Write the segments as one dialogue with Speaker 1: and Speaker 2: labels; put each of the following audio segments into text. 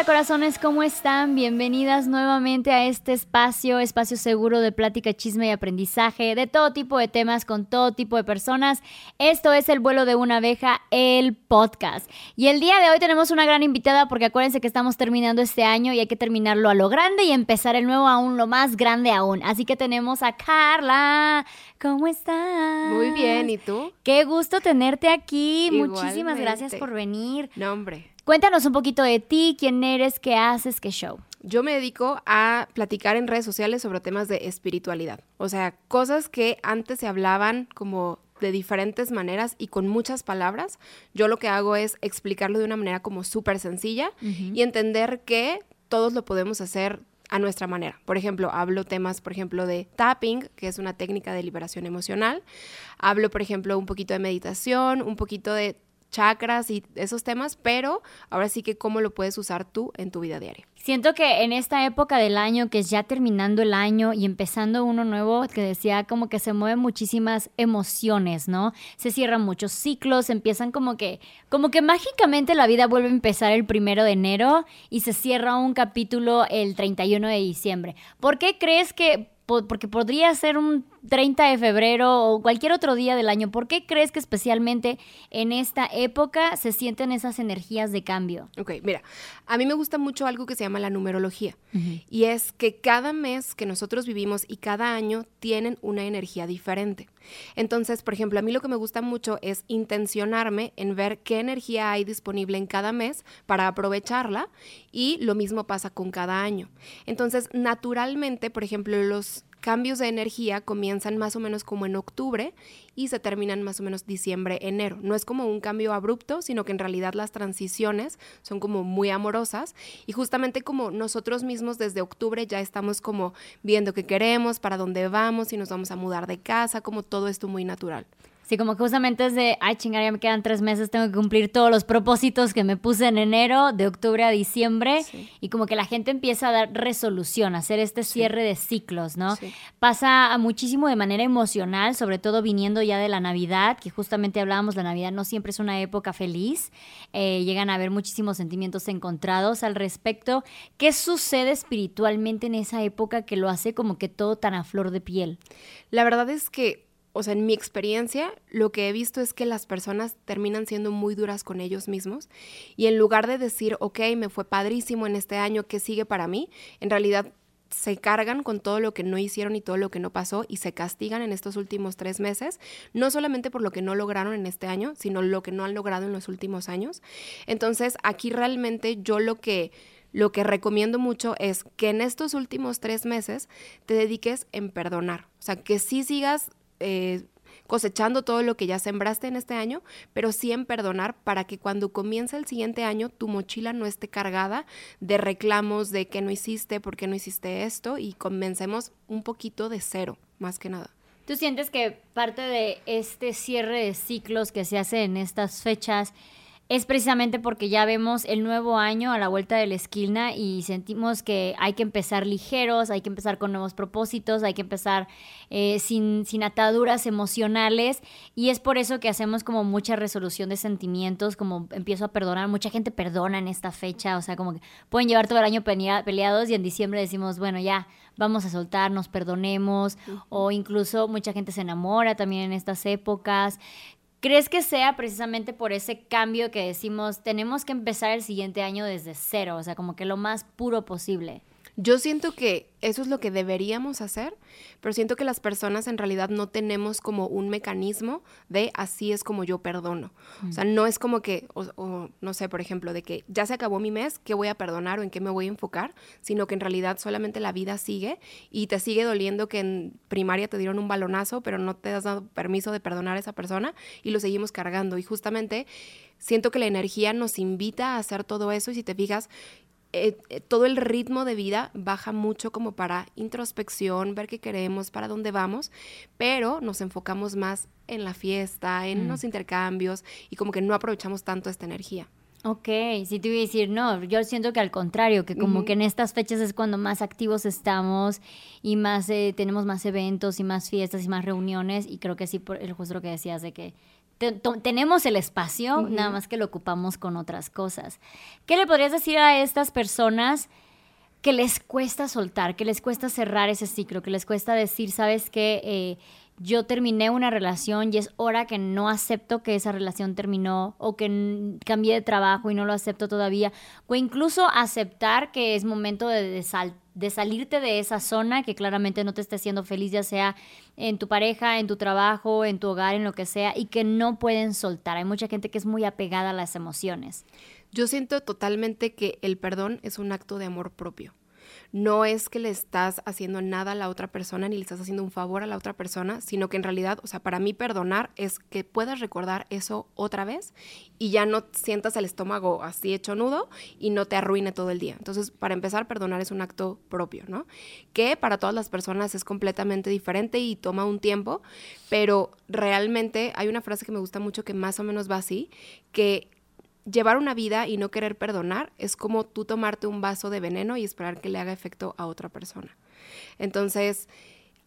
Speaker 1: onda corazones? ¿Cómo están? Bienvenidas nuevamente a este espacio, espacio seguro de plática, chisme y aprendizaje de todo tipo de temas con todo tipo de personas. Esto es El vuelo de una abeja, el podcast. Y el día de hoy tenemos una gran invitada porque acuérdense que estamos terminando este año y hay que terminarlo a lo grande y empezar el nuevo aún lo más grande aún. Así que tenemos a Carla. ¿Cómo estás?
Speaker 2: Muy bien, ¿y tú?
Speaker 1: Qué gusto tenerte aquí. Muchísimas gracias por venir.
Speaker 2: No, hombre.
Speaker 1: Cuéntanos un poquito de ti, quién eres, qué haces, qué show.
Speaker 2: Yo me dedico a platicar en redes sociales sobre temas de espiritualidad. O sea, cosas que antes se hablaban como de diferentes maneras y con muchas palabras. Yo lo que hago es explicarlo de una manera como súper sencilla y entender que todos lo podemos hacer a nuestra manera. Por ejemplo, hablo temas, por ejemplo, de tapping, que es una técnica de liberación emocional. Hablo, por ejemplo, un poquito de meditación, un poquito de chakras y esos temas, pero ahora sí que cómo lo puedes usar tú en tu vida diaria.
Speaker 1: Siento que en esta época del año, que es ya terminando el año y empezando uno nuevo, que decía como que se mueven muchísimas emociones, ¿no? Se cierran muchos ciclos, empiezan como que, como que mágicamente la vida vuelve a empezar el primero de enero y se cierra un capítulo el 31 de diciembre. ¿Por qué crees que porque podría ser un 30 de febrero o cualquier otro día del año. ¿Por qué crees que especialmente en esta época se sienten esas energías de cambio?
Speaker 2: Ok, mira, a mí me gusta mucho algo que se llama la numerología y es que cada mes que nosotros vivimos y cada año tienen una energía diferente. Entonces, por ejemplo, a mí lo que me gusta mucho es intencionarme en ver qué energía hay disponible en cada mes para aprovecharla y lo mismo pasa con cada año. Entonces, naturalmente, por ejemplo, los cambios de energía comienzan más o menos como en octubre y se terminan más o menos diciembre, enero. No es como un cambio abrupto, sino que en realidad las transiciones son como muy amorosas y justamente como nosotros mismos desde octubre ya estamos como viendo qué queremos, para dónde vamos, si nos vamos a mudar de casa, como todo esto muy natural.
Speaker 1: Sí, como que justamente es de, ay, chingar, ya me quedan tres meses, tengo que cumplir todos los propósitos que me puse en enero, de octubre a diciembre, y como que la gente empieza a dar resolución, a hacer este cierre de ciclos, ¿no? Pasa muchísimo de manera emocional, sobre todo viniendo ya de la Navidad, que justamente hablábamos, la Navidad no siempre es una época feliz, eh, llegan a haber muchísimos sentimientos encontrados al respecto. ¿Qué sucede espiritualmente en esa época que lo hace como que todo tan a flor de piel?
Speaker 2: La verdad es que o sea, en mi experiencia, lo que he visto es que las personas terminan siendo muy duras con ellos mismos y en lugar de decir, ok, me fue padrísimo en este año, ¿qué sigue para mí? En realidad se cargan con todo lo que no hicieron y todo lo que no pasó y se castigan en estos últimos tres meses, no solamente por lo que no lograron en este año, sino lo que no han logrado en los últimos años. Entonces, aquí realmente yo lo que lo que recomiendo mucho es que en estos últimos tres meses te dediques en perdonar. O sea, que sí sigas eh, cosechando todo lo que ya sembraste en este año, pero sí en perdonar para que cuando comience el siguiente año tu mochila no esté cargada de reclamos de que no hiciste, por qué no hiciste esto y comencemos un poquito de cero, más que nada.
Speaker 1: ¿Tú sientes que parte de este cierre de ciclos que se hace en estas fechas es precisamente porque ya vemos el nuevo año a la vuelta de la esquina y sentimos que hay que empezar ligeros, hay que empezar con nuevos propósitos, hay que empezar eh, sin, sin ataduras emocionales. Y es por eso que hacemos como mucha resolución de sentimientos, como empiezo a perdonar, mucha gente perdona en esta fecha, o sea, como que pueden llevar todo el año peleados y en diciembre decimos, bueno, ya vamos a soltarnos, perdonemos, o incluso mucha gente se enamora también en estas épocas. ¿Crees que sea precisamente por ese cambio que decimos, tenemos que empezar el siguiente año desde cero, o sea, como que lo más puro posible?
Speaker 2: Yo siento que eso es lo que deberíamos hacer, pero siento que las personas en realidad no tenemos como un mecanismo de así es como yo perdono. O sea, no es como que, o, no sé, por ejemplo, de que ya se acabó mi mes, ¿qué voy a perdonar o en qué me voy a enfocar? Sino que en realidad solamente la vida sigue y te sigue doliendo que en primaria te dieron un balonazo, pero no te has dado permiso de perdonar a esa persona y lo seguimos cargando. Y justamente siento que la energía nos invita a hacer todo eso y si te fijas, eh, eh, todo el ritmo de vida baja mucho como para introspección, ver qué queremos, para dónde vamos, pero nos enfocamos más en la fiesta, en mm. los intercambios y como que no aprovechamos tanto esta energía.
Speaker 1: Ok, si te iba a decir, no, yo siento que al contrario, que como que en estas fechas es cuando más activos estamos y más eh, tenemos más eventos y más fiestas y más reuniones y creo que sí, por el justo lo que decías de que tenemos el espacio, nada más que lo ocupamos con otras cosas. ¿Qué le podrías decir a estas personas que les cuesta soltar, que les cuesta cerrar ese ciclo, que les cuesta decir, sabes qué, eh, yo terminé una relación y es hora que no acepto que esa relación terminó o que cambié de trabajo y no lo acepto todavía, o incluso aceptar que es momento de, de, salirte de esa zona que claramente no te esté haciendo feliz, ya sea en tu pareja, en tu trabajo, en tu hogar, en lo que sea, y que no pueden soltar. Hay mucha gente que es muy apegada a las emociones.
Speaker 2: Yo siento totalmente que el perdón es un acto de amor propio no es que le estás haciendo nada a la otra persona ni le estás haciendo un favor a la otra persona, sino que en realidad, o sea, para mí perdonar es que puedas recordar eso otra vez y ya no sientas el estómago así hecho nudo y no te arruine todo el día. Entonces, para empezar, perdonar es un acto propio, ¿no? Que para todas las personas es completamente diferente y toma un tiempo, pero realmente hay una frase que me gusta mucho que más o menos va así, que llevar una vida y no querer perdonar es como tú tomarte un vaso de veneno y esperar que le haga efecto a otra persona. Entonces,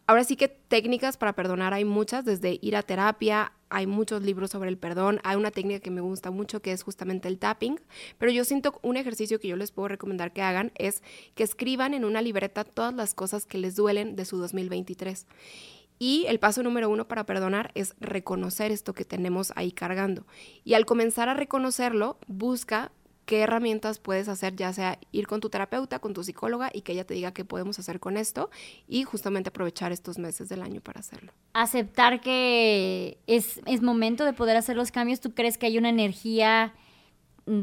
Speaker 2: ahora sí que técnicas para perdonar hay muchas, desde ir a terapia, hay muchos libros sobre el perdón, hay una técnica que me gusta mucho que es justamente el tapping, pero yo siento un ejercicio que yo les puedo recomendar que hagan es que escriban en una libreta todas las cosas que les duelen de su 2023 y el paso número uno para perdonar es reconocer esto que tenemos ahí cargando. Y al comenzar a reconocerlo, busca qué herramientas puedes hacer, ya sea ir con tu terapeuta, con tu psicóloga y que ella te diga qué podemos hacer con esto y justamente aprovechar estos meses del año para hacerlo.
Speaker 1: Aceptar que es, es momento de poder hacer los cambios. ¿Tú crees que hay una energía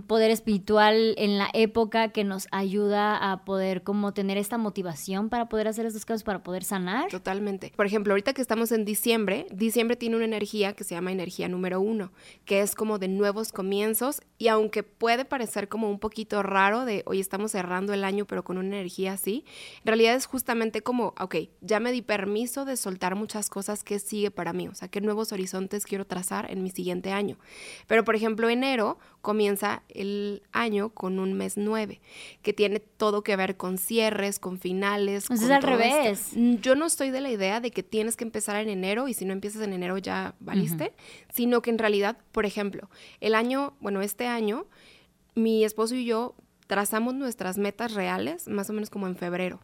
Speaker 1: poder espiritual en la época que nos ayuda a poder como tener esta motivación para poder hacer estos casos, para poder sanar.
Speaker 2: Totalmente. Por ejemplo, ahorita que estamos en diciembre, diciembre tiene una energía que se llama energía número uno, que es como de nuevos comienzos y aunque puede parecer como un poquito raro de hoy estamos cerrando el año pero con una energía así, en realidad es justamente como, ok, ya me di permiso de soltar muchas cosas que sigue para mí, o sea, qué nuevos horizontes quiero trazar en mi siguiente año. Pero por ejemplo, enero comienza el año con un mes nueve, que tiene todo que ver con cierres, con finales.
Speaker 1: Entonces es al revés.
Speaker 2: Mm, yo no estoy de la idea de que tienes que empezar en enero y si no empiezas en enero ya valiste, sino que en realidad, por ejemplo, el año, bueno, este año, mi esposo y yo trazamos nuestras metas reales más o menos como en febrero.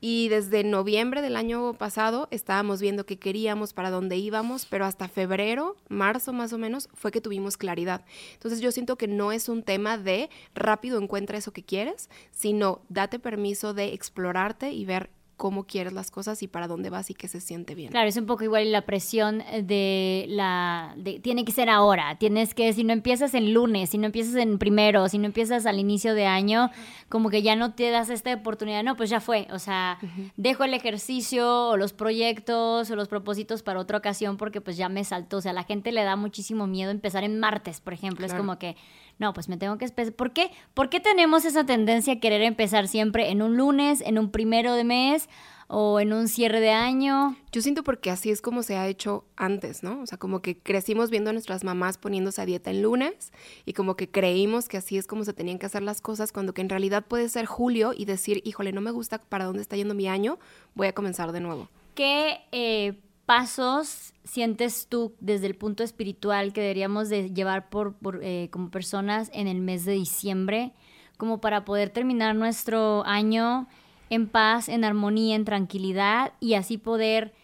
Speaker 2: Y desde noviembre del año pasado estábamos viendo qué queríamos, para dónde íbamos, pero hasta febrero, marzo más o menos, fue que tuvimos claridad. Entonces yo siento que no es un tema de rápido encuentra eso que quieres, sino date permiso de explorarte y ver cómo quieres las cosas y para dónde vas y qué se siente bien.
Speaker 1: Claro, es un poco igual la presión de la... tiene que ser ahora, tienes que, si no empiezas en lunes, si no empiezas en primero, si no empiezas al inicio de año, como que ya no te das esta oportunidad, no, pues ya fue, o sea, dejo el ejercicio o los proyectos o los propósitos para otra ocasión porque pues ya me saltó, o sea, a la gente le da muchísimo miedo empezar en martes, por ejemplo, es como que no, pues me tengo que esperar. ¿Por qué? ¿Por qué tenemos esa tendencia a querer empezar siempre en un lunes, en un primero de mes o en un cierre de año?
Speaker 2: Yo siento porque así es como se ha hecho antes, ¿no? O sea, como que crecimos viendo a nuestras mamás poniéndose a dieta en lunes y como que creímos que así es como se tenían que hacer las cosas, cuando que en realidad puede ser julio y decir, híjole, no me gusta para dónde está yendo mi año, voy a comenzar de nuevo.
Speaker 1: ¿Qué eh, pasos sientes tú desde el punto espiritual que deberíamos de llevar por, eh, como personas en el mes de diciembre, como para poder terminar nuestro año en paz, en armonía, en tranquilidad y así poder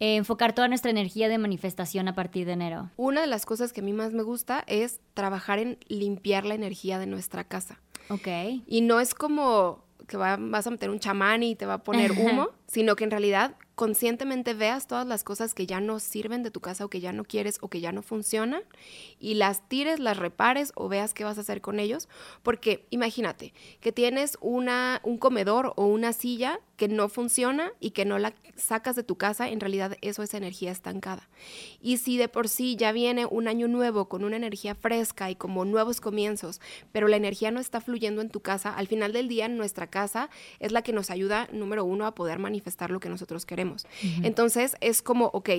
Speaker 1: eh, enfocar toda nuestra energía de manifestación a partir de enero?
Speaker 2: Una de las cosas que a mí más me gusta es trabajar en limpiar la energía de nuestra casa.
Speaker 1: Ok.
Speaker 2: Y no es como que vas a meter un chamán y te va a poner humo, sino que en realidad conscientemente veas todas las cosas que ya no sirven de tu casa o que ya no quieres o que ya no funcionan y las tires, las repares o veas qué vas a hacer con ellos. Porque imagínate que tienes una, un comedor o una silla que no funciona y que no la sacas de tu casa, en realidad eso es energía estancada. Y si de por sí ya viene un año nuevo con una energía fresca y como nuevos comienzos, pero la energía no está fluyendo en tu casa, al final del día nuestra casa es la que nos ayuda, número uno, a poder manifestar lo que nosotros queremos. Entonces es como, ok,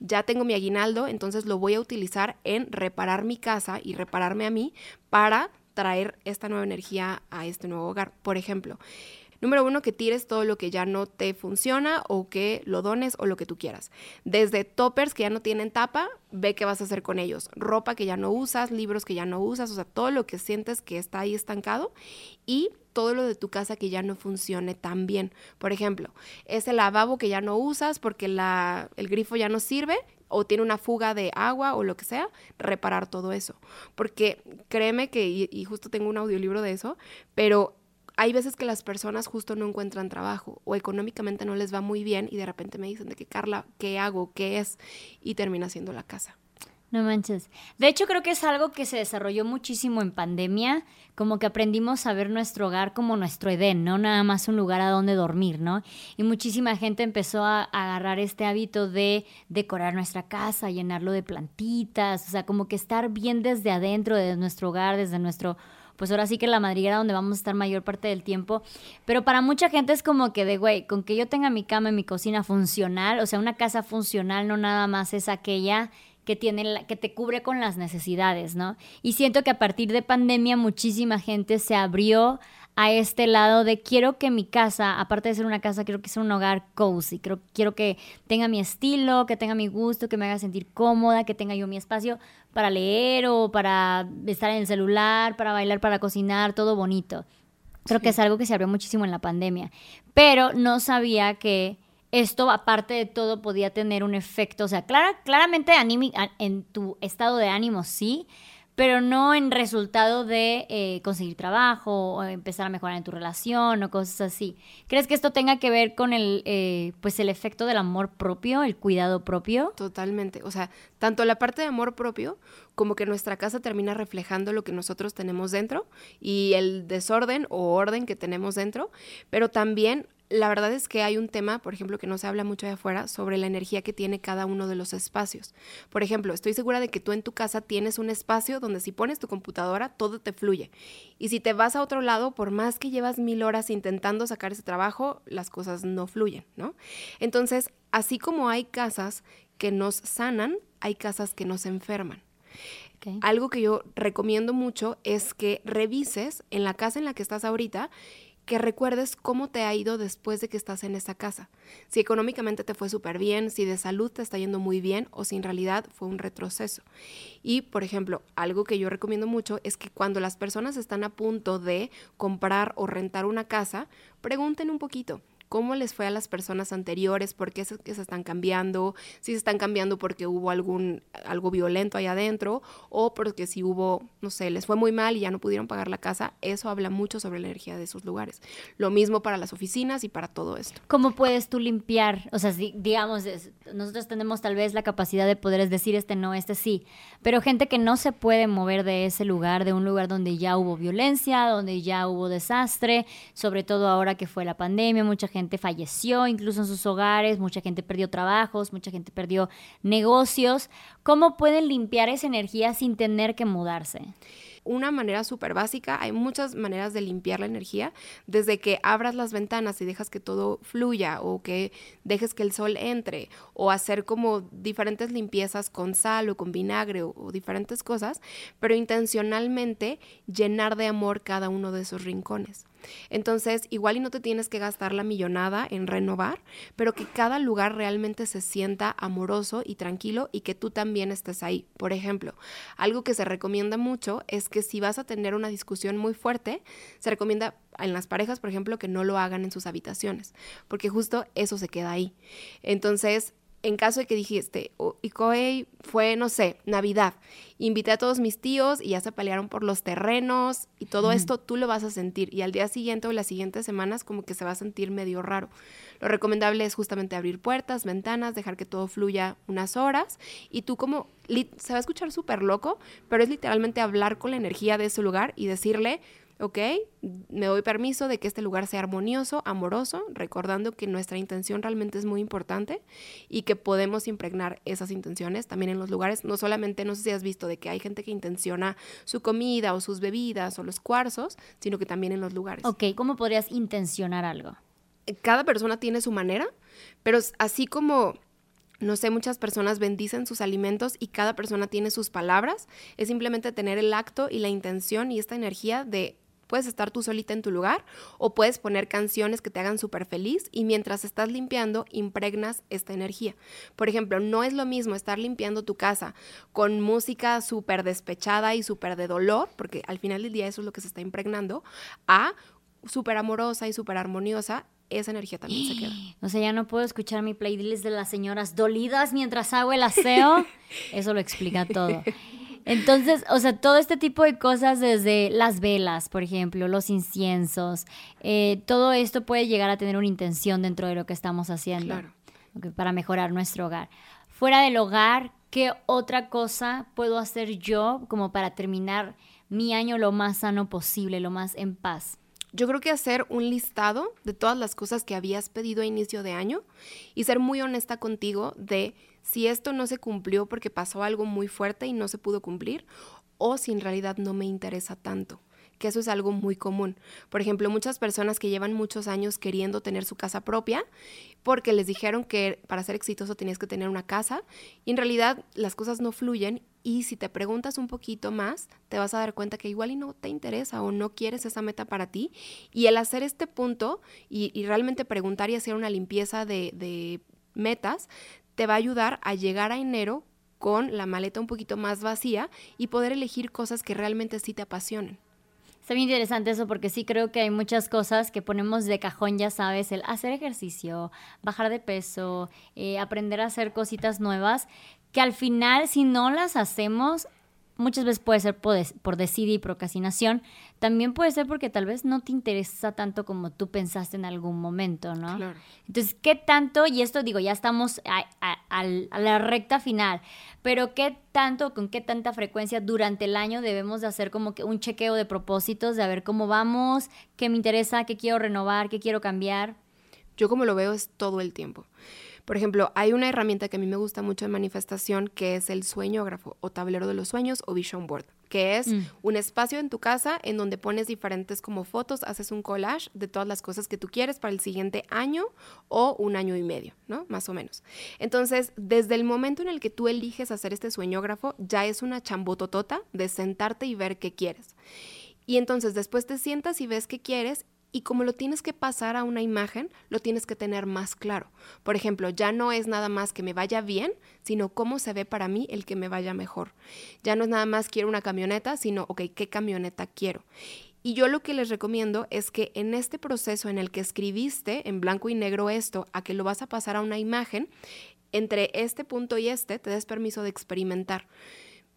Speaker 2: ya tengo mi aguinaldo, entonces lo voy a utilizar en reparar mi casa y repararme a mí para traer esta nueva energía a este nuevo hogar. Por ejemplo, Número uno, que tires todo lo que ya no te funciona o que lo dones o lo que tú quieras. Desde toppers que ya no tienen tapa, ve qué vas a hacer con ellos. Ropa que ya no usas, libros que ya no usas, o sea, todo lo que sientes que está ahí estancado y todo lo de tu casa que ya no funcione tan bien. Por ejemplo, ese lavabo que ya no usas porque la, el grifo ya no sirve o tiene una fuga de agua o lo que sea, reparar todo eso. Porque créeme que, y, justo tengo un audiolibro de eso, pero hay veces que las personas justo no encuentran trabajo o económicamente no les va muy bien y de repente me dicen de que Carla, ¿qué hago? ¿Qué es? Y termina siendo la casa.
Speaker 1: No manches. De hecho, creo que es algo que se desarrolló muchísimo en pandemia, como que aprendimos a ver nuestro hogar como nuestro Edén, ¿no? Nada más un lugar a donde dormir, ¿no? Y muchísima gente empezó a, agarrar este hábito de decorar nuestra casa, llenarlo de plantitas, o sea, como que estar bien desde adentro de nuestro hogar, desde nuestro pues ahora sí que la madriguera donde vamos a estar mayor parte del tiempo. Pero para mucha gente es como que de, güey, con que yo tenga mi cama y mi cocina funcional, o sea, una casa funcional no nada más es aquella que tiene que te cubre con las necesidades, ¿no? Y siento que a partir de pandemia muchísima gente se abrió a este lado de quiero que mi casa, aparte de ser una casa, quiero que sea un hogar cozy, quiero, quiero que tenga mi estilo, que tenga mi gusto, que me haga sentir cómoda, que tenga yo mi espacio para leer o para estar en el celular, para bailar, para cocinar, todo bonito. Creo que es algo que se abrió muchísimo en la pandemia, pero no sabía que esto, aparte de todo, podía tener un efecto, o sea, clara, claramente en tu estado de ánimo sí, pero no en resultado de eh, conseguir trabajo o empezar a mejorar en tu relación o cosas así. ¿Crees que esto tenga que ver con el, eh, pues el efecto del amor propio, el cuidado propio?
Speaker 2: Totalmente. O sea, tanto la parte de amor propio como que nuestra casa termina reflejando lo que nosotros tenemos dentro y el desorden o orden que tenemos dentro, pero también la verdad es que hay un tema, por ejemplo, que no se habla mucho de afuera, sobre la energía que tiene cada uno de los espacios. Por ejemplo, estoy segura de que tú en tu casa tienes un espacio donde si pones tu computadora, todo te fluye. Y si te vas a otro lado, por más que llevas mil horas intentando sacar ese trabajo, las cosas no fluyen, ¿no? Entonces, así como hay casas que nos sanan, hay casas que nos enferman. Algo que yo recomiendo mucho es que revises en la casa en la que estás ahorita que recuerdes cómo te ha ido después de que estás en esa casa. Si económicamente te fue súper bien, si de salud te está yendo muy bien o si en realidad fue un retroceso. Y, por ejemplo, algo que yo recomiendo mucho es que cuando las personas están a punto de comprar o rentar una casa, pregunten un poquito cómo les fue a las personas anteriores, por qué se, se están cambiando, si se están cambiando porque hubo algún, algo violento ahí adentro o porque si hubo, no sé, les fue muy mal y ya no pudieron pagar la casa, eso habla mucho sobre la energía de esos lugares. Lo mismo para las oficinas y para todo esto.
Speaker 1: ¿Cómo puedes tú limpiar? O sea, digamos, nosotros tenemos tal vez la capacidad de poder decir este no, este sí, pero gente que no se puede mover de ese lugar, de un lugar donde ya hubo violencia, donde ya hubo desastre, sobre todo ahora que fue la pandemia, mucha gente falleció incluso en sus hogares, mucha gente perdió trabajos, mucha gente perdió negocios. ¿Cómo pueden limpiar esa energía sin tener que mudarse?
Speaker 2: una manera súper básica. Hay muchas maneras de limpiar la energía, desde que abras las ventanas y dejas que todo fluya o que dejes que el sol entre o hacer como diferentes limpiezas con sal o con vinagre o, o diferentes cosas, pero intencionalmente llenar de amor cada uno de esos rincones. Entonces, igual y no te tienes que gastar la millonada en renovar, pero que cada lugar realmente se sienta amoroso y tranquilo y que tú también estés ahí. Por ejemplo, algo que se recomienda mucho es que si vas a tener una discusión muy fuerte, se recomienda en las parejas, por ejemplo, que no lo hagan en sus habitaciones, porque justo eso se queda ahí. Entonces, en caso de que dijiste, oh, y fue, no sé, Navidad, invité a todos mis tíos y ya se pelearon por los terrenos y todo esto, tú lo vas a sentir y al día siguiente o las siguientes semanas como que se va a sentir medio raro. Lo recomendable es justamente abrir puertas, ventanas, dejar que todo fluya unas horas y tú como, se va a escuchar súper loco, pero es literalmente hablar con la energía de ese lugar y decirle, ¿ok? Me doy permiso de que este lugar sea armonioso, amoroso, recordando que nuestra intención realmente es muy importante y que podemos impregnar esas intenciones también en los lugares. No solamente, no sé si has visto de que hay gente que intenciona su comida o sus bebidas o los cuarzos, sino que también en los lugares.
Speaker 1: Ok, ¿cómo podrías intencionar algo?
Speaker 2: Cada persona tiene su manera, pero así como no sé, muchas personas bendicen sus alimentos y cada persona tiene sus palabras. Es simplemente tener el acto y la intención y esta energía de Puedes estar tú solita en tu lugar o puedes poner canciones que te hagan súper feliz y mientras estás limpiando impregnas esta energía. Por ejemplo, no es lo mismo estar limpiando tu casa con música súper despechada y súper de dolor, porque al final del día eso es lo que se está impregnando, a súper amorosa y súper armoniosa esa energía también se queda.
Speaker 1: O sea, ya no puedo escuchar mi playlist de las señoras dolidas mientras hago el aseo. Eso lo explica todo. Entonces, o sea, todo este tipo de cosas, desde las velas, por ejemplo, los inciensos, eh, todo esto puede llegar a tener una intención dentro de lo que estamos haciendo para mejorar nuestro hogar. Fuera del hogar, ¿qué otra cosa puedo hacer yo como para terminar mi año lo más sano posible, lo más en paz?
Speaker 2: Yo creo que hacer un listado de todas las cosas que habías pedido a inicio de año y ser muy honesta contigo de si esto no se cumplió porque pasó algo muy fuerte y no se pudo cumplir o si en realidad no me interesa tanto que eso es algo muy común. Por ejemplo, muchas personas que llevan muchos años queriendo tener su casa propia porque les dijeron que para ser exitoso tenías que tener una casa y en realidad las cosas no fluyen y si te preguntas un poquito más te vas a dar cuenta que igual y no te interesa o no quieres esa meta para ti y el hacer este punto y, realmente preguntar y hacer una limpieza de, de metas te va a ayudar a llegar a enero con la maleta un poquito más vacía y poder elegir cosas que realmente sí te apasionen.
Speaker 1: Está bien interesante eso porque sí creo que hay muchas cosas que ponemos de cajón, ya sabes, el hacer ejercicio, bajar de peso, eh, aprender a hacer cositas nuevas, que al final si no las hacemos muchas veces puede ser por, por y procrastinación, también puede ser porque tal vez no te interesa tanto como tú pensaste en algún momento, ¿no? Claro. Entonces, ¿qué tanto? Y esto digo, ya estamos a, la recta final, pero ¿qué tanto, con qué tanta frecuencia durante el año debemos de hacer como que un chequeo de propósitos, de a ver cómo vamos, qué me interesa, qué quiero renovar, qué quiero cambiar?
Speaker 2: Yo como lo veo es todo el tiempo. Por ejemplo, hay una herramienta que a mí me gusta mucho en manifestación que es el sueñógrafo o tablero de los sueños o vision board, que es mm. un espacio en tu casa en donde pones diferentes como fotos, haces un collage de todas las cosas que tú quieres para el siguiente año o un año y medio, ¿no? Más o menos. Entonces, desde el momento en el que tú eliges hacer este sueñógrafo, ya es una chambototota de sentarte y ver qué quieres. Y entonces después te sientas y ves qué quieres y como lo tienes que pasar a una imagen, lo tienes que tener más claro. Por ejemplo, ya no es nada más que me vaya bien, sino cómo se ve para mí el que me vaya mejor. Ya no es nada más quiero una camioneta, sino, ok, ¿qué camioneta quiero? Y yo lo que les recomiendo es que en este proceso en el que escribiste en blanco y negro esto, a que lo vas a pasar a una imagen, entre este punto y este te des permiso de experimentar.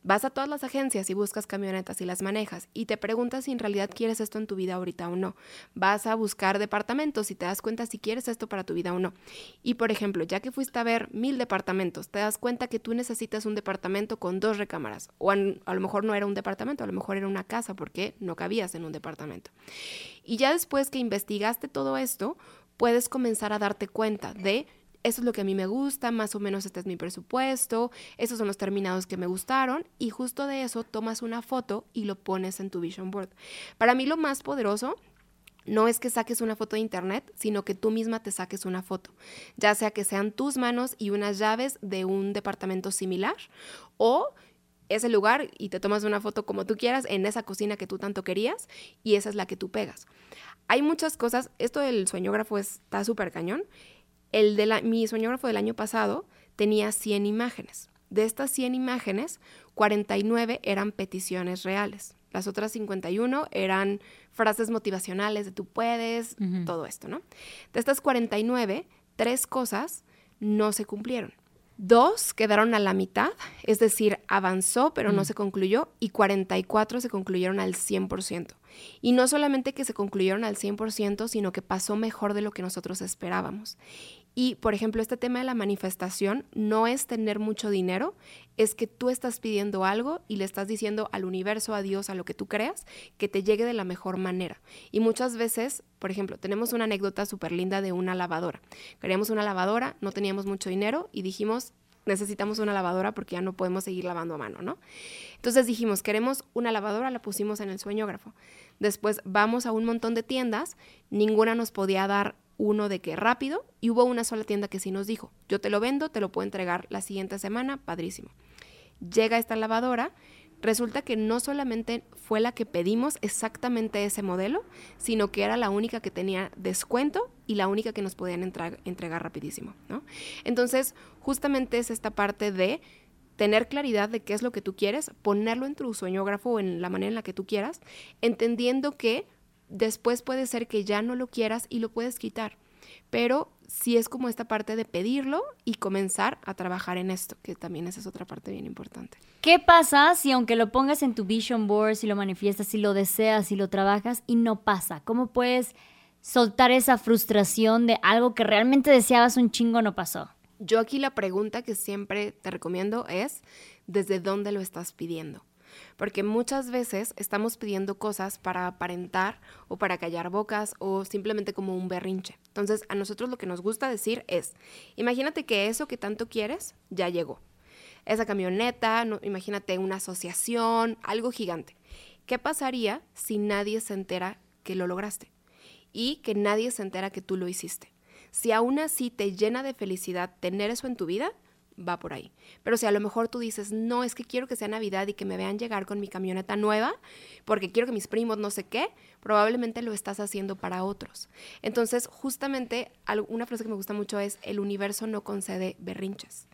Speaker 2: Vas a todas las agencias y buscas camionetas y las manejas y te preguntas si en realidad quieres esto en tu vida ahorita o no. Vas a buscar departamentos y te das cuenta si quieres esto para tu vida o no. Y por ejemplo, ya que fuiste a ver mil departamentos, te das cuenta que tú necesitas un departamento con dos recámaras. O a, lo mejor no era un departamento, a lo mejor era una casa porque no cabías en un departamento. Y ya después que investigaste todo esto, puedes comenzar a darte cuenta de eso es lo que a mí me gusta, más o menos este es mi presupuesto, esos son los terminados que me gustaron y justo de eso tomas una foto y lo pones en tu vision board. Para mí lo más poderoso no es que saques una foto de internet, sino que tú misma te saques una foto, ya sea que sean tus manos y unas llaves de un departamento similar o ese lugar y te tomas una foto como tú quieras en esa cocina que tú tanto querías y esa es la que tú pegas. Hay muchas cosas, esto del sueñógrafo está súper cañón el de la, mi soñógrafo del año pasado tenía 100 imágenes. De estas 100 imágenes, 49 eran peticiones reales. Las otras 51 eran frases motivacionales de tú puedes, todo esto, ¿no? De estas 49, tres cosas no se cumplieron. Dos quedaron a la mitad, es decir, avanzó pero no se concluyó y 44 se concluyeron al 100%. Y no solamente que se concluyeron al 100%, sino que pasó mejor de lo que nosotros esperábamos. Y, por ejemplo, este tema de la manifestación no es tener mucho dinero, es que tú estás pidiendo algo y le estás diciendo al universo, a Dios, a lo que tú creas, que te llegue de la mejor manera. Y muchas veces, por ejemplo, tenemos una anécdota súper linda de una lavadora. Queríamos una lavadora, no teníamos mucho dinero y dijimos, necesitamos una lavadora porque ya no podemos seguir lavando a mano, ¿no? Entonces dijimos, queremos una lavadora, la pusimos en el sueñógrafo. Después vamos a un montón de tiendas, ninguna nos podía dar uno de que rápido y hubo una sola tienda que sí nos dijo, yo te lo vendo, te lo puedo entregar la siguiente semana, padrísimo. Llega esta lavadora, Resulta que no solamente fue la que pedimos exactamente ese modelo, sino que era la única que tenía descuento y la única que nos podían entregar rapidísimo, ¿no? Entonces, justamente es esta parte de tener claridad de qué es lo que tú quieres, ponerlo en tu sueñógrafo o en la manera en la que tú quieras, entendiendo que después puede ser que ya no lo quieras y lo puedes quitar. Pero sí es como esta parte de pedirlo y comenzar a trabajar en esto, que también esa es otra parte bien importante.
Speaker 1: ¿Qué pasa si aunque lo pongas en tu vision board, si lo manifiestas, si lo deseas, si lo trabajas y no pasa? ¿Cómo puedes soltar esa frustración de algo que realmente deseabas un chingo no pasó?
Speaker 2: Yo aquí la pregunta que siempre te recomiendo es, ¿desde dónde lo estás pidiendo? Porque muchas veces estamos pidiendo cosas para aparentar o para callar bocas o simplemente como un berrinche. Entonces, a nosotros lo que nos gusta decir es, imagínate que eso que tanto quieres ya llegó. Esa camioneta, imagínate una asociación, algo gigante. ¿Qué pasaría si nadie se entera que lo lograste? Y que nadie se entera que tú lo hiciste. Si aún así te llena de felicidad tener eso en tu vida, va por ahí. Pero si a lo mejor tú dices, no, es que quiero que sea Navidad y que me vean llegar con mi camioneta nueva, porque quiero que mis primos no sé qué, probablemente lo estás haciendo para otros. Entonces, justamente, una frase que me gusta mucho es, el universo no concede berrinches.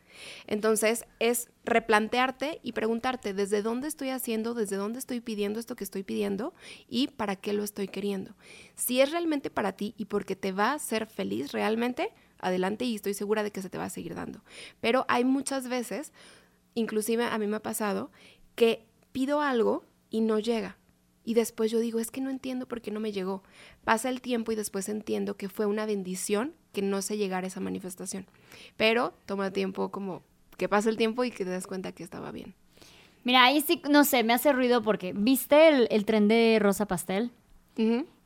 Speaker 2: Entonces, es replantearte y preguntarte desde dónde estoy haciendo, desde dónde estoy pidiendo esto que estoy pidiendo y para qué lo estoy queriendo. Si es realmente para ti y porque te va a hacer feliz realmente, adelante y estoy segura de que se te va a seguir dando. Pero hay muchas veces, inclusive a mí me ha pasado, que pido algo y no llega. Y después yo digo, es que no entiendo por qué no me llegó. Pasa el tiempo y después entiendo que fue una bendición que no se llegara esa manifestación. Pero toma tiempo como que pase el tiempo y que te des cuenta que estaba bien.
Speaker 1: Mira, ahí sí, no sé, me hace ruido porque, ¿viste el, el tren de Rosa Pastel?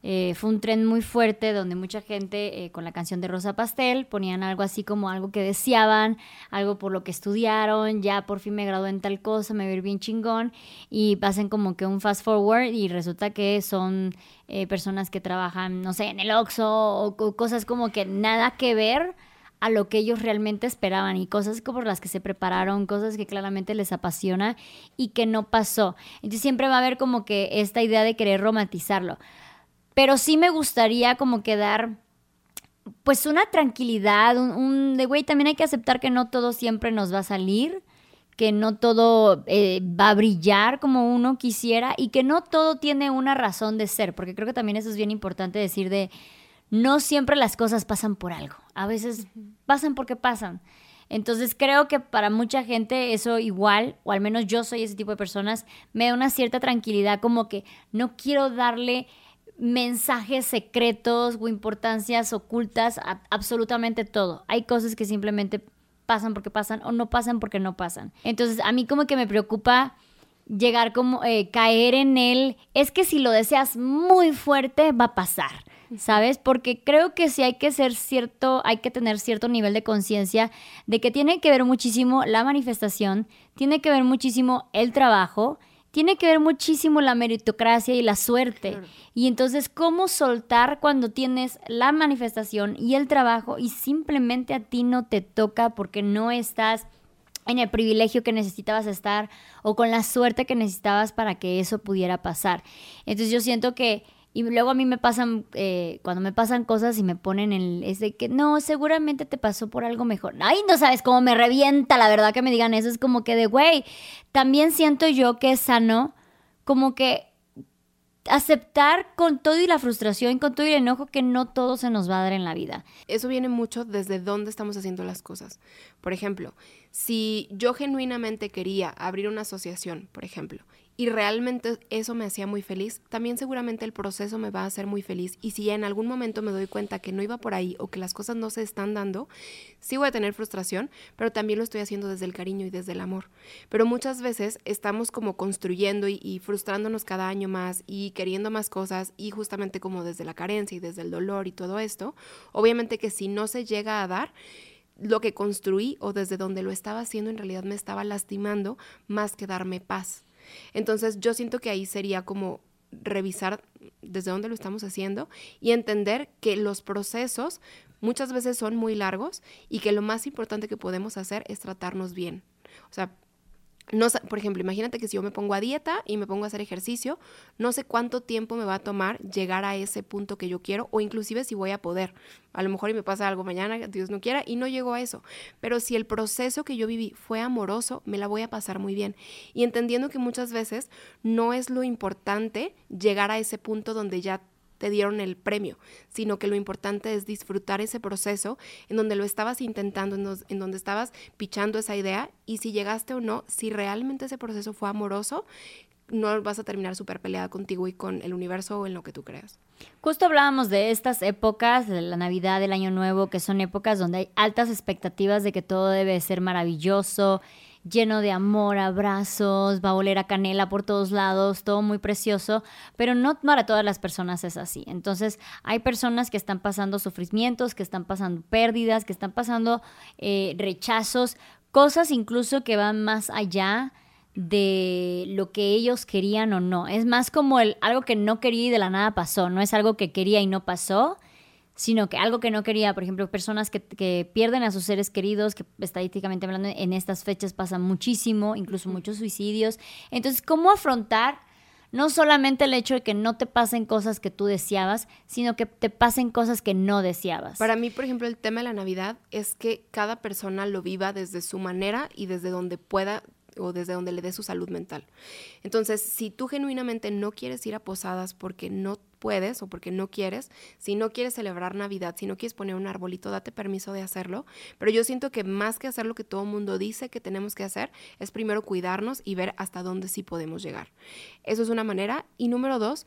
Speaker 1: Eh, fue un tren muy fuerte donde mucha gente eh, con la canción de Rosa Pastel ponían algo así como algo que deseaban, algo por lo que estudiaron, ya por fin me gradué en tal cosa, me voy bien chingón y pasen como que un fast forward y resulta que son eh, personas que trabajan, no sé, en el Oxxo o, cosas como que nada que ver a lo que ellos realmente esperaban y cosas como las que se prepararon, cosas que claramente les apasiona y que no pasó. Entonces siempre va a haber como que esta idea de querer romantizarlo. Pero sí me gustaría como que dar pues una tranquilidad, un, de güey, también hay que aceptar que no todo siempre nos va a salir, que no todo eh, va a brillar como uno quisiera y que no todo tiene una razón de ser, porque creo que también eso es bien importante decir de, no siempre las cosas pasan por algo, a veces pasan porque pasan. Entonces creo que para mucha gente eso igual, o al menos yo soy ese tipo de personas, me da una cierta tranquilidad como que no quiero darle mensajes secretos o importancias ocultas a absolutamente todo. Hay cosas que simplemente pasan porque pasan o no pasan porque no pasan. Entonces a mí como que me preocupa llegar como eh, caer en él, es que si lo deseas muy fuerte va a pasar. ¿Sabes? Porque creo que sí hay que ser cierto, hay que tener cierto nivel de conciencia de que tiene que ver muchísimo la manifestación, tiene que ver muchísimo el trabajo tiene que ver muchísimo la meritocracia y la suerte. Y entonces, ¿cómo soltar cuando tienes la manifestación y el trabajo y simplemente a ti no te toca porque no estás en el privilegio que necesitabas estar o con la suerte que necesitabas para que eso pudiera pasar? Entonces yo siento que y luego a mí me pasan, eh, cuando me pasan cosas y me ponen el, es de que no, seguramente te pasó por algo mejor. Ay, no sabes cómo me revienta, la verdad que me digan eso. Es como que de, güey, también siento yo que es sano, como que aceptar con todo y la frustración, con todo y el enojo que no todo se nos va a dar en la vida.
Speaker 2: Eso viene mucho desde dónde estamos haciendo las cosas. Por ejemplo, si yo genuinamente quería abrir una asociación, por ejemplo, y realmente eso me hacía muy feliz, también seguramente el proceso me va a hacer muy feliz. Y si en algún momento me doy cuenta que no iba por ahí o que las cosas no se están dando, sí voy a tener frustración, pero también lo estoy haciendo desde el cariño y desde el amor. Pero muchas veces estamos como construyendo y, y frustrándonos cada año más y queriendo más cosas y justamente como desde la carencia y desde el dolor y todo esto, obviamente que si no se llega a dar, lo que construí o desde donde lo estaba haciendo en realidad me estaba lastimando más que darme paz. Entonces yo siento que ahí sería como revisar desde dónde lo estamos haciendo y entender que los procesos muchas veces son muy largos y que lo más importante que podemos hacer es tratarnos bien. O sea, no, por ejemplo, imagínate que si yo me pongo a dieta y me pongo a hacer ejercicio, no sé cuánto tiempo me va a tomar llegar a ese punto que yo quiero o inclusive si voy a poder. A lo mejor y me pasa algo mañana, Dios no quiera, y no llego a eso. Pero si el proceso que yo viví fue amoroso, me la voy a pasar muy bien. Y entendiendo que muchas veces no es lo importante llegar a ese punto donde ya te dieron el premio, sino que lo importante es disfrutar ese proceso en donde lo estabas intentando, en, donde estabas pichando esa idea y si llegaste o no, si realmente ese proceso fue amoroso, no vas a terminar súper peleada contigo y con el universo o en lo que tú creas.
Speaker 1: Justo hablábamos de estas épocas, de la Navidad, del Año Nuevo, que son épocas donde hay altas expectativas de que todo debe ser maravilloso, lleno de amor, abrazos, va a oler a canela por todos lados, todo muy precioso, pero no para todas las personas es así. Entonces hay personas que están pasando sufrimientos, que están pasando pérdidas, que están pasando eh, rechazos, cosas incluso que van más allá de lo que ellos querían o no. Es más como el, algo que no quería y de la nada pasó, no es algo que quería y no pasó, sino que algo que no quería, por ejemplo, personas que, pierden a sus seres queridos, que estadísticamente hablando en estas fechas pasa muchísimo, incluso muchos suicidios. Entonces, ¿cómo afrontar no solamente el hecho de que no te pasen cosas que tú deseabas, sino que te pasen cosas que no deseabas?
Speaker 2: Para mí, por ejemplo, el tema de la Navidad es que cada persona lo viva desde su manera y desde donde pueda o desde donde le dé su salud mental. Entonces, si tú genuinamente no quieres ir a posadas porque no puedes o porque no quieres, si no quieres celebrar Navidad, si no quieres poner un arbolito, date permiso de hacerlo. Pero yo siento que más que hacer lo que todo el mundo dice que tenemos que hacer, es primero cuidarnos y ver hasta dónde sí podemos llegar. Eso es una manera. Y número dos,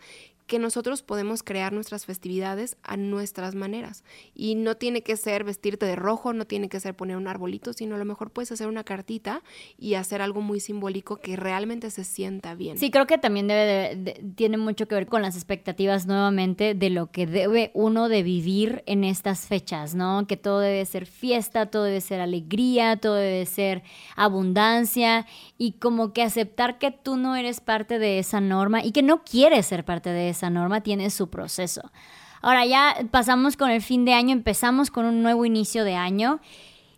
Speaker 2: que nosotros podemos crear nuestras festividades a nuestras maneras. Y no tiene que ser vestirte de rojo, no tiene que ser poner un arbolito, sino a lo mejor puedes hacer una cartita y hacer algo muy simbólico que realmente se sienta bien.
Speaker 1: Sí, creo que también debe tiene mucho que ver con las expectativas nuevamente de lo que debe uno de vivir en estas fechas, ¿no? Que todo debe ser fiesta, todo debe ser alegría, todo debe ser abundancia y como que aceptar que tú no eres parte de esa norma y que no quieres ser parte de esa esa norma tiene su proceso. Ahora ya pasamos con el fin de año, empezamos con un nuevo inicio de año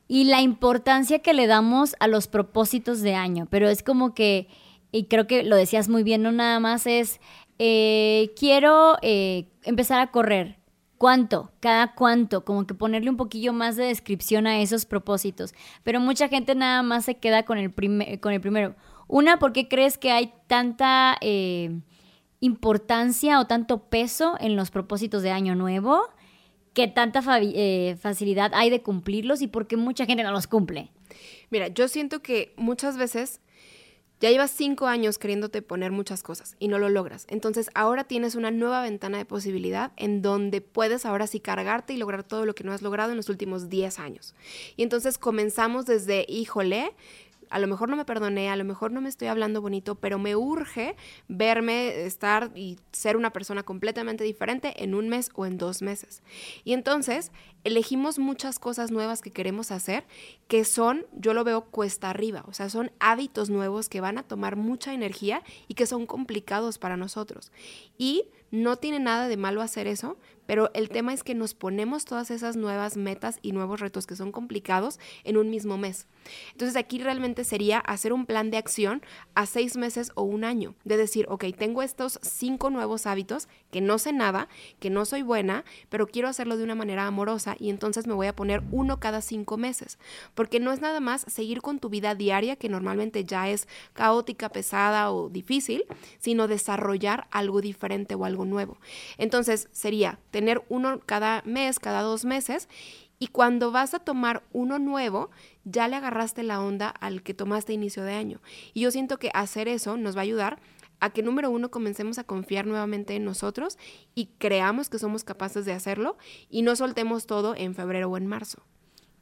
Speaker 1: y la importancia que le damos a los propósitos de año, pero es como que, y creo que lo decías muy bien, no nada más es, eh, quiero eh, empezar a correr. ¿Cuánto? ¿Cada cuánto? Como que ponerle un poquillo más de descripción a esos propósitos. Pero mucha gente nada más se queda con el, con el primero. Una, ¿por qué crees que hay tanta... Eh, importancia o tanto peso en los propósitos de Año Nuevo, que tanta eh, facilidad hay de cumplirlos y por qué mucha gente no los cumple.
Speaker 2: Mira, yo siento que muchas veces ya llevas cinco años queriéndote poner muchas cosas y no lo logras. Entonces ahora tienes una nueva ventana de posibilidad en donde puedes ahora sí cargarte y lograr todo lo que no has logrado en los últimos 10 años. Y entonces comenzamos desde, híjole, a lo mejor no me perdoné, a lo mejor no me estoy hablando bonito, pero me urge verme, estar y ser una persona completamente diferente en un mes o en dos meses. Y entonces elegimos muchas cosas nuevas que queremos hacer que son, yo lo veo cuesta arriba, o sea, son hábitos nuevos que van a tomar mucha energía y que son complicados para nosotros. Y no tiene nada de malo hacer eso, pero el tema es que nos ponemos todas esas nuevas metas y nuevos retos que son complicados en un mismo mes. Entonces aquí realmente sería hacer un plan de acción a seis meses o un año, de decir, ok, tengo estos cinco nuevos hábitos que no sé nada, que no soy buena, pero quiero hacerlo de una manera amorosa y entonces me voy a poner uno cada cinco meses, porque no es nada más seguir con tu vida diaria, que normalmente ya es caótica, pesada o difícil, sino desarrollar algo diferente o algo nuevo. Entonces sería tener uno cada mes, cada dos meses, y cuando vas a tomar uno nuevo, ya le agarraste la onda al que tomaste inicio de año. Y yo siento que hacer eso nos va a ayudar a que número uno comencemos a confiar nuevamente en nosotros y creamos que somos capaces de hacerlo y no soltemos todo en febrero o en marzo.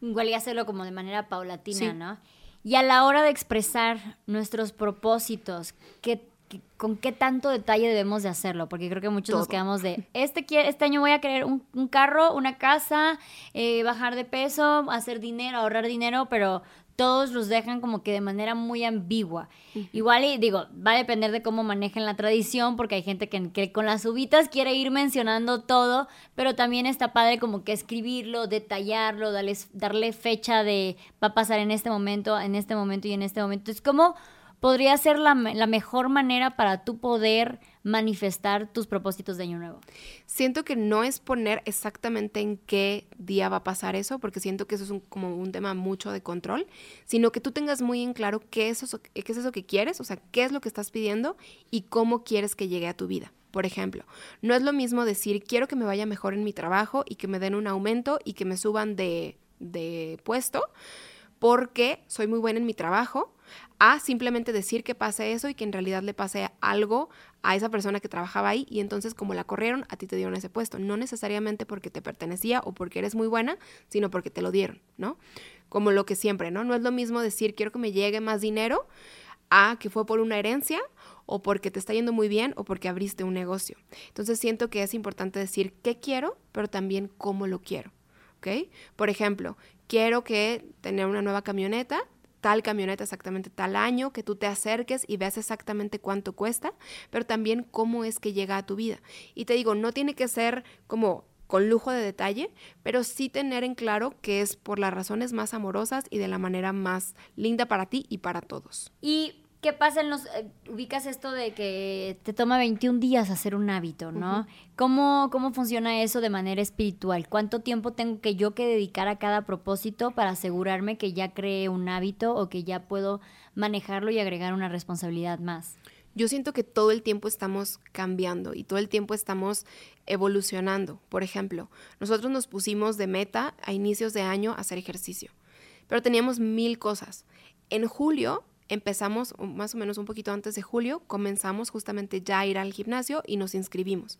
Speaker 1: Igual y hacerlo como de manera paulatina, ¿no? Y a la hora de expresar nuestros propósitos, ¿qué con qué tanto detalle debemos de hacerlo, porque creo que muchos nos quedamos de, este, este año voy a querer un, carro, una casa, eh, bajar de peso, hacer dinero, ahorrar dinero, pero todos los dejan como que de manera muy ambigua. Igual, y digo, va a depender de cómo manejen la tradición, porque hay gente que, con las uvitas quiere ir mencionando todo, pero también está padre como que escribirlo, detallarlo, darle, darle fecha de va a pasar en este momento, en este momento y en este momento. Es como podría ser la, la mejor manera para tú poder manifestar tus propósitos de año nuevo?
Speaker 2: Siento que no es poner exactamente en qué día va a pasar eso, porque siento que eso es como un tema mucho de control, sino que tú tengas muy en claro qué es, eso, qué es eso que quieres, o sea, qué es lo que estás pidiendo y cómo quieres que llegue a tu vida. Por ejemplo, no es lo mismo decir quiero que me vaya mejor en mi trabajo y que me den un aumento y que me suban de, de puesto porque soy muy buena en mi trabajo, a simplemente decir que pase eso y que en realidad le pase algo a esa persona que trabajaba ahí y entonces como la corrieron, a ti te dieron ese puesto, no necesariamente porque te pertenecía o porque eres muy buena, sino porque te lo dieron, ¿no? Como lo que siempre, ¿no? No es lo mismo decir quiero que me llegue más dinero a que fue por una herencia o porque te está yendo muy bien o porque abriste un negocio. Entonces siento que es importante decir qué quiero, pero también cómo lo quiero. ¿ok? Por ejemplo, quiero que tener una nueva camioneta, tal camioneta exactamente tal año, que tú te acerques y veas exactamente cuánto cuesta, pero también cómo es que llega a tu vida. Y te digo, no tiene que ser como con lujo de detalle, pero sí tener en claro que es por las razones más amorosas y de la manera más linda para ti y para todos.
Speaker 1: Y ¿Qué pasa en los... Eh, ubicas esto de que te toma 21 días hacer un hábito, ¿no? ¿Cómo, ¿Cómo funciona eso de manera espiritual? ¿Cuánto tiempo tengo que yo que dedicar a cada propósito para asegurarme que ya creé un hábito o que ya puedo manejarlo y agregar una responsabilidad más?
Speaker 2: Yo siento que todo el tiempo estamos cambiando y todo el tiempo estamos evolucionando. Por ejemplo, nosotros nos pusimos de meta a inicios de año hacer ejercicio, pero teníamos mil cosas. En julio empezamos más o menos un poquito antes de julio, comenzamos justamente ya a ir al gimnasio y nos inscribimos.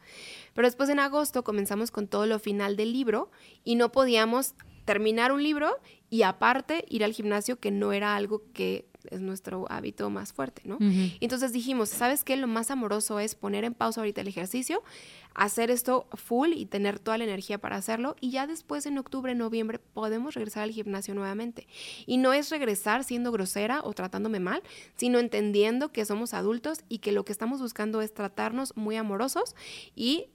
Speaker 2: Pero después en agosto comenzamos con todo lo final del libro y no podíamos terminar un libro y aparte ir al gimnasio que no era algo que es nuestro hábito más fuerte, ¿no? Entonces dijimos, ¿sabes qué? Lo más amoroso es poner en pausa ahorita el ejercicio, hacer esto full y tener toda la energía para hacerlo y ya después en octubre, noviembre podemos regresar al gimnasio nuevamente. Y no es regresar siendo grosera o tratándome mal, sino entendiendo que somos adultos y que lo que estamos buscando es tratarnos muy amorosos y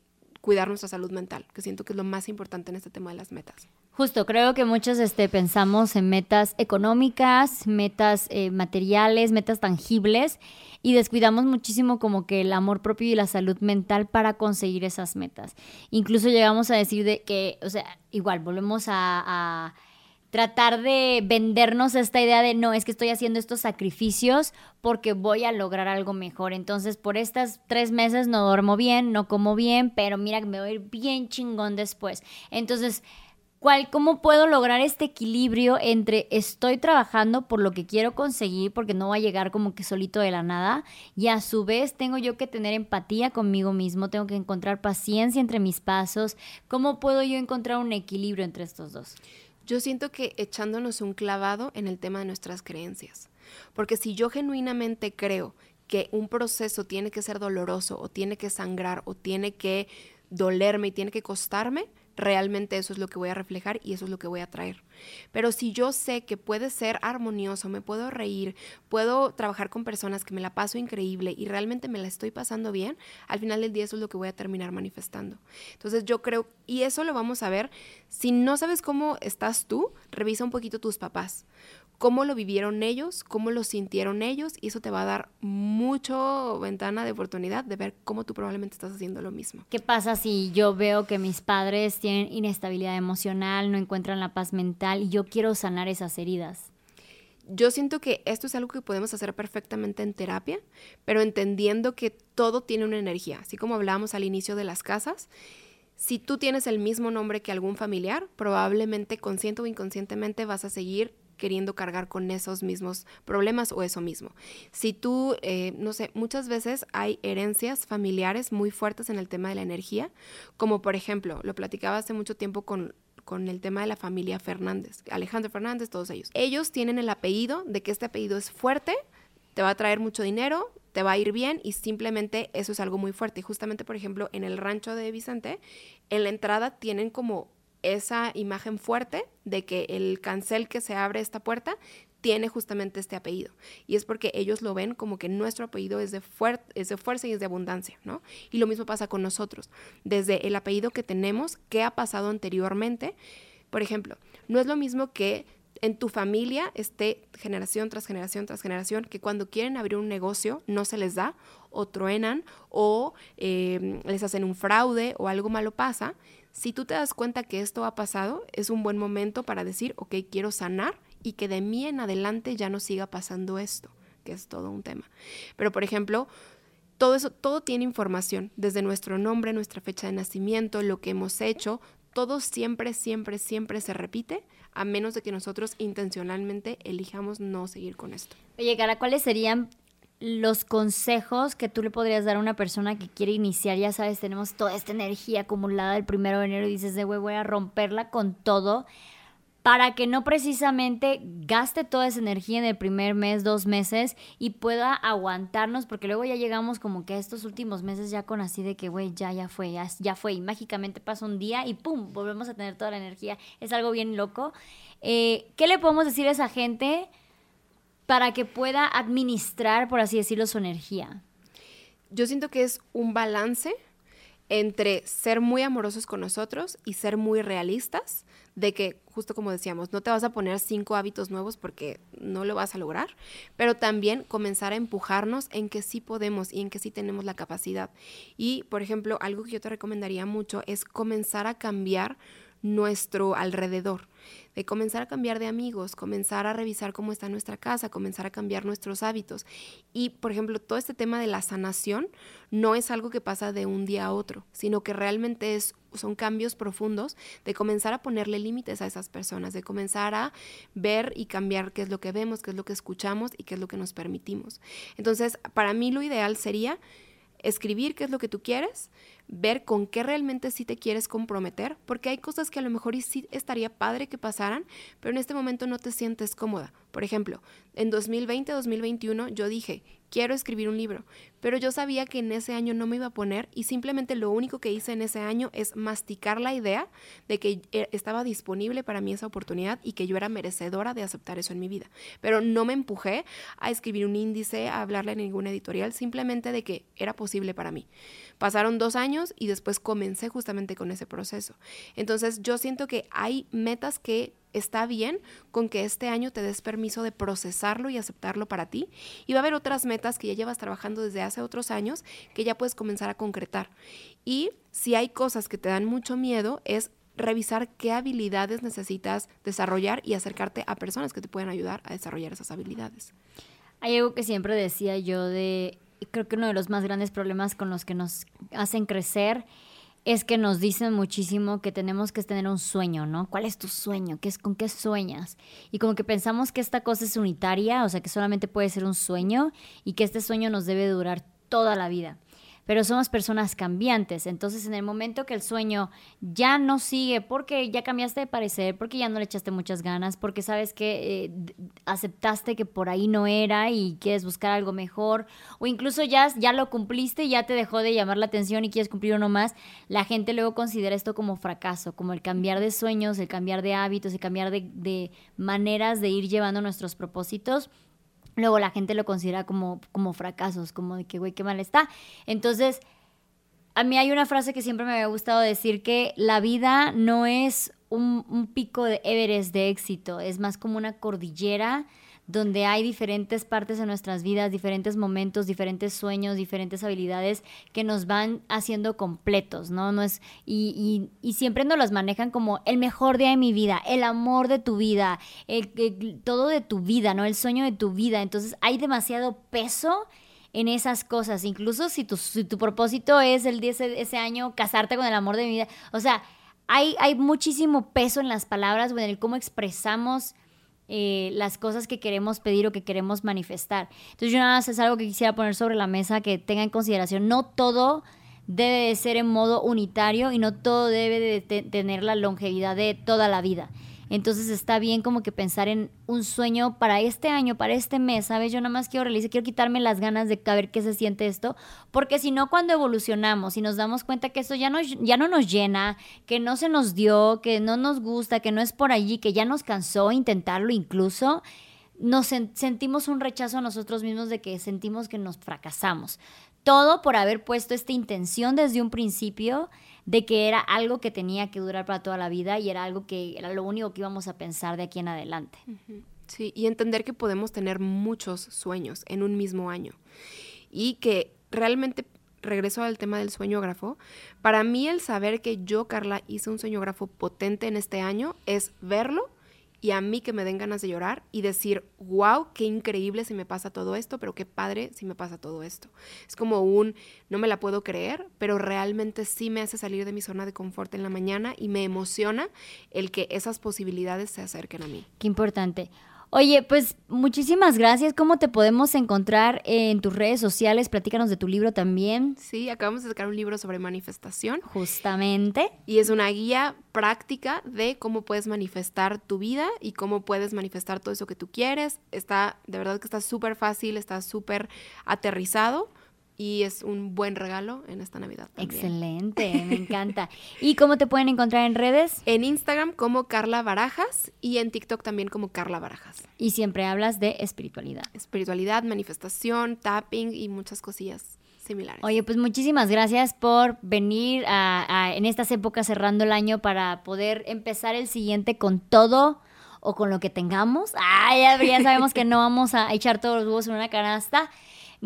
Speaker 2: cuidar nuestra salud mental, que siento que es lo más importante en este tema de las metas.
Speaker 1: Justo, creo que muchos este, pensamos en metas económicas, metas eh, materiales, metas tangibles y descuidamos muchísimo como que el amor propio y la salud mental para conseguir esas metas. Incluso llegamos a decir de que, o sea, igual volvemos a, a tratar de vendernos esta idea de no, es que estoy haciendo estos sacrificios porque voy a lograr algo mejor. Entonces, por estas tres meses no duermo bien, no como bien, pero mira me voy a ir bien chingón después. Entonces, ¿Cómo puedo lograr este equilibrio entre estoy trabajando por lo que quiero conseguir, porque no va a llegar como que solito de la nada, y a su vez tengo yo que tener empatía conmigo mismo, tengo que encontrar paciencia entre mis pasos? ¿Cómo puedo yo encontrar un equilibrio entre estos dos?
Speaker 2: Yo siento que echándonos un clavado en el tema de nuestras creencias, porque si yo genuinamente creo que un proceso tiene que ser doloroso o tiene que sangrar o tiene que dolerme y tiene que costarme, realmente eso es lo que voy a reflejar y eso es lo que voy a traer. Pero si yo sé que puede ser armonioso, me puedo reír, puedo trabajar con personas que me la paso increíble y realmente me la estoy pasando bien, al final del día eso es lo que voy a terminar manifestando. Entonces yo creo, y eso lo vamos a ver, si no sabes cómo estás tú, revisa un poquito tus papás cómo lo vivieron ellos, cómo lo sintieron ellos, y eso te va a dar mucho ventana de oportunidad de ver cómo tú probablemente estás haciendo lo mismo.
Speaker 1: ¿Qué pasa si yo veo que mis padres tienen inestabilidad emocional, no encuentran la paz mental y yo quiero sanar esas heridas?
Speaker 2: Yo siento que esto es algo que podemos hacer perfectamente en terapia, pero entendiendo que todo tiene una energía, así como hablábamos al inicio de las casas. Si tú tienes el mismo nombre que algún familiar, probablemente consciente o inconscientemente vas a seguir queriendo cargar con esos mismos problemas o eso mismo. Si tú, eh, no sé, muchas veces hay herencias familiares muy fuertes en el tema de la energía, como por ejemplo, lo platicaba hace mucho tiempo con con el tema de la familia Fernández, Alejandro Fernández, todos ellos. Ellos tienen el apellido de que este apellido es fuerte, te va a traer mucho dinero, te va a ir bien y simplemente eso es algo muy fuerte. Y justamente, por ejemplo, en el rancho de Vicente, en la entrada tienen como esa imagen fuerte de que el cancel que se abre esta puerta tiene justamente este apellido. Y es porque ellos lo ven como que nuestro apellido es de, es de fuerza y es de abundancia, ¿no? Y lo mismo pasa con nosotros. Desde el apellido que tenemos, qué ha pasado anteriormente. Por ejemplo, no es lo mismo que en tu familia esté generación tras generación tras generación, que cuando quieren abrir un negocio no se les da, o truenan, o eh, les hacen un fraude, o algo malo pasa. Si tú te das cuenta que esto ha pasado, es un buen momento para decir, ok, quiero sanar y que de mí en adelante ya no siga pasando esto, que es todo un tema. Pero, por ejemplo, todo eso, todo tiene información, desde nuestro nombre, nuestra fecha de nacimiento, lo que hemos hecho, todo siempre, siempre, siempre se repite, a menos de que nosotros intencionalmente elijamos no seguir con esto.
Speaker 1: Oye, Cara, ¿cuáles serían los consejos que tú le podrías dar a una persona que quiere iniciar? Ya sabes, tenemos toda esta energía acumulada del primero de enero y dices, de güey, voy a romperla con todo para que no precisamente gaste toda esa energía en el primer mes, dos meses y pueda aguantarnos, porque luego ya llegamos como que a estos últimos meses ya con así de que, güey, ya, ya fue, ya, ya, fue, y mágicamente pasa un día y ¡pum! Volvemos a tener toda la energía. Es algo bien loco. Eh, ¿Qué le podemos decir a esa gente para que pueda administrar, por así decirlo, su energía?
Speaker 2: Yo siento que es un balance entre ser muy amorosos con nosotros y ser muy realistas de que, justo como decíamos, no te vas a poner cinco hábitos nuevos porque no lo vas a lograr, pero también comenzar a empujarnos en que sí podemos y en que sí tenemos la capacidad. Y, por ejemplo, algo que yo te recomendaría mucho es comenzar a cambiar nuestro alrededor, de comenzar a cambiar de amigos, comenzar a revisar cómo está nuestra casa, comenzar a cambiar nuestros hábitos. Y, por ejemplo, todo este tema de la sanación no es algo que pasa de un día a otro, sino que realmente es, son cambios profundos de comenzar a ponerle límites a esas personas, de comenzar a ver y cambiar qué es lo que vemos, qué es lo que escuchamos y qué es lo que nos permitimos. Entonces, para mí lo ideal sería escribir qué es lo que tú quieres, ver con qué realmente sí te quieres comprometer, porque hay cosas que a lo mejor sí estaría padre que pasaran, pero en este momento no te sientes cómoda. Por ejemplo, en 2020-2021 yo dije, quiero escribir un libro, pero yo sabía que en ese año no me iba a poner y simplemente lo único que hice en ese año es masticar la idea de que eh, estaba disponible para mí esa oportunidad y que yo era merecedora de aceptar eso en mi vida. Pero no me empujé a escribir un índice, a hablarle a ninguna editorial, simplemente de que era posible para mí. Pasaron dos años y después comencé justamente con ese proceso. Entonces yo siento que hay metas que está bien con que este año te des permiso de procesarlo y aceptarlo para ti. Y va a haber otras metas que ya llevas trabajando desde hace otros años que ya puedes comenzar a concretar. Y si hay cosas que te dan mucho miedo, es revisar qué habilidades necesitas desarrollar y acercarte a personas que te pueden ayudar a desarrollar esas habilidades.
Speaker 1: Hay algo que siempre decía yo de, creo que uno de los más grandes problemas con los que nos hacen crecer es que nos dicen muchísimo que tenemos que tener un sueño, ¿no? ¿Cuál es tu sueño? ¿Qué es, ¿Con qué sueñas? Y como que pensamos que esta cosa es unitaria, o sea, que solamente puede ser un sueño y que este sueño nos debe durar toda la vida pero somos personas cambiantes. Entonces, en el momento que el sueño ya no sigue porque ya cambiaste de parecer, porque ya no le echaste muchas ganas, porque sabes que eh, aceptaste que por ahí no era y quieres buscar algo mejor, o incluso ya, ya lo cumpliste ya te dejó de llamar la atención y quieres cumplir uno más, la gente luego considera esto como fracaso, como el cambiar de sueños, el cambiar de hábitos, el cambiar de, de maneras de ir llevando nuestros propósitos luego la gente lo considera como, como fracasos, como de que, güey, qué mal está. Entonces, a mí hay una frase que siempre me había gustado decir, que la vida no es un, un pico de Everest de éxito, es más como una cordillera donde hay diferentes partes de nuestras vidas, diferentes momentos, diferentes sueños, diferentes habilidades que nos van haciendo completos, ¿no? no es, y, y, siempre nos las manejan como el mejor día de mi vida, el amor de tu vida, el, todo de tu vida, ¿no? El sueño de tu vida. Entonces hay demasiado peso en esas cosas, incluso si tu, si tu propósito es el de ese, ese año casarte con el amor de mi vida, o sea, hay, hay muchísimo peso en las palabras o en el cómo expresamos eh, las cosas que queremos pedir o que queremos manifestar. Entonces yo nada más es algo que quisiera poner sobre la mesa que tenga en consideración. No todo debe de ser en modo unitario y no todo debe de tener la longevidad de toda la vida. Entonces está bien como que pensar en un sueño para este año, para este mes, ¿sabes? Yo nada más quiero realizar, quiero quitarme las ganas de saber qué se siente esto, porque si no, cuando evolucionamos y nos damos cuenta que esto ya no, ya no nos llena, que no se nos dio, que no nos gusta, que no es por allí, que ya nos cansó intentarlo incluso, nos sentimos un rechazo a nosotros mismos de que sentimos que nos fracasamos todo por haber puesto esta intención desde un principio de que era algo que tenía que durar para toda la vida y era algo que era lo único que íbamos a pensar de aquí en adelante.
Speaker 2: Sí, y entender que podemos tener muchos sueños en un mismo año y que realmente regreso al tema del sueñógrafo, para mí el saber que yo, Carla, hice un sueñógrafo potente en este año es verlo y a mí que me den ganas de llorar y decir, wow, qué increíble si me pasa todo esto, pero qué padre si me pasa todo esto. Es como un, no me la puedo creer, pero realmente sí me hace salir de mi zona de confort en la mañana y me emociona el que esas posibilidades se acerquen a mí.
Speaker 1: Qué importante. Oye, pues muchísimas gracias. ¿Cómo te podemos encontrar en tus redes sociales? Platícanos de tu libro también.
Speaker 2: Sí, acabamos de sacar un libro sobre manifestación.
Speaker 1: Justamente.
Speaker 2: Y es una guía práctica de cómo puedes manifestar tu vida y cómo puedes manifestar todo eso que tú quieres. Está, de verdad que está súper fácil, está súper aterrizado y es un buen regalo en esta Navidad. También.
Speaker 1: Excelente, me encanta. ¿Y cómo te pueden encontrar en redes?
Speaker 2: En Instagram como Carla Barajas y en TikTok también como Carla Barajas.
Speaker 1: Y siempre hablas de espiritualidad.
Speaker 2: Espiritualidad, manifestación, tapping y muchas cosillas similares.
Speaker 1: Oye, pues muchísimas gracias por venir a, a, en estas épocas cerrando el año para poder empezar el siguiente con todo o con lo que tengamos. Ah, ya, ya sabemos que no vamos a echar todos los huevos en una canasta.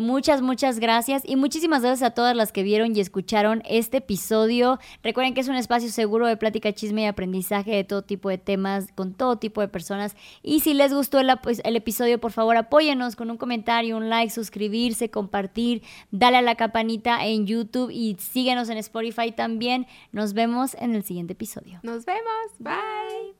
Speaker 1: Muchas, muchas gracias y muchísimas gracias a todas las que vieron y escucharon este episodio. Recuerden que es un espacio seguro de plática, chisme y aprendizaje de todo tipo de temas, con todo tipo de personas. Y si les gustó el, pues, episodio, por favor apóyenos con un comentario, un like, suscribirse, compartir, dale a la campanita en YouTube y síguenos en Spotify también. Nos vemos en el siguiente episodio.
Speaker 2: Nos vemos. Bye.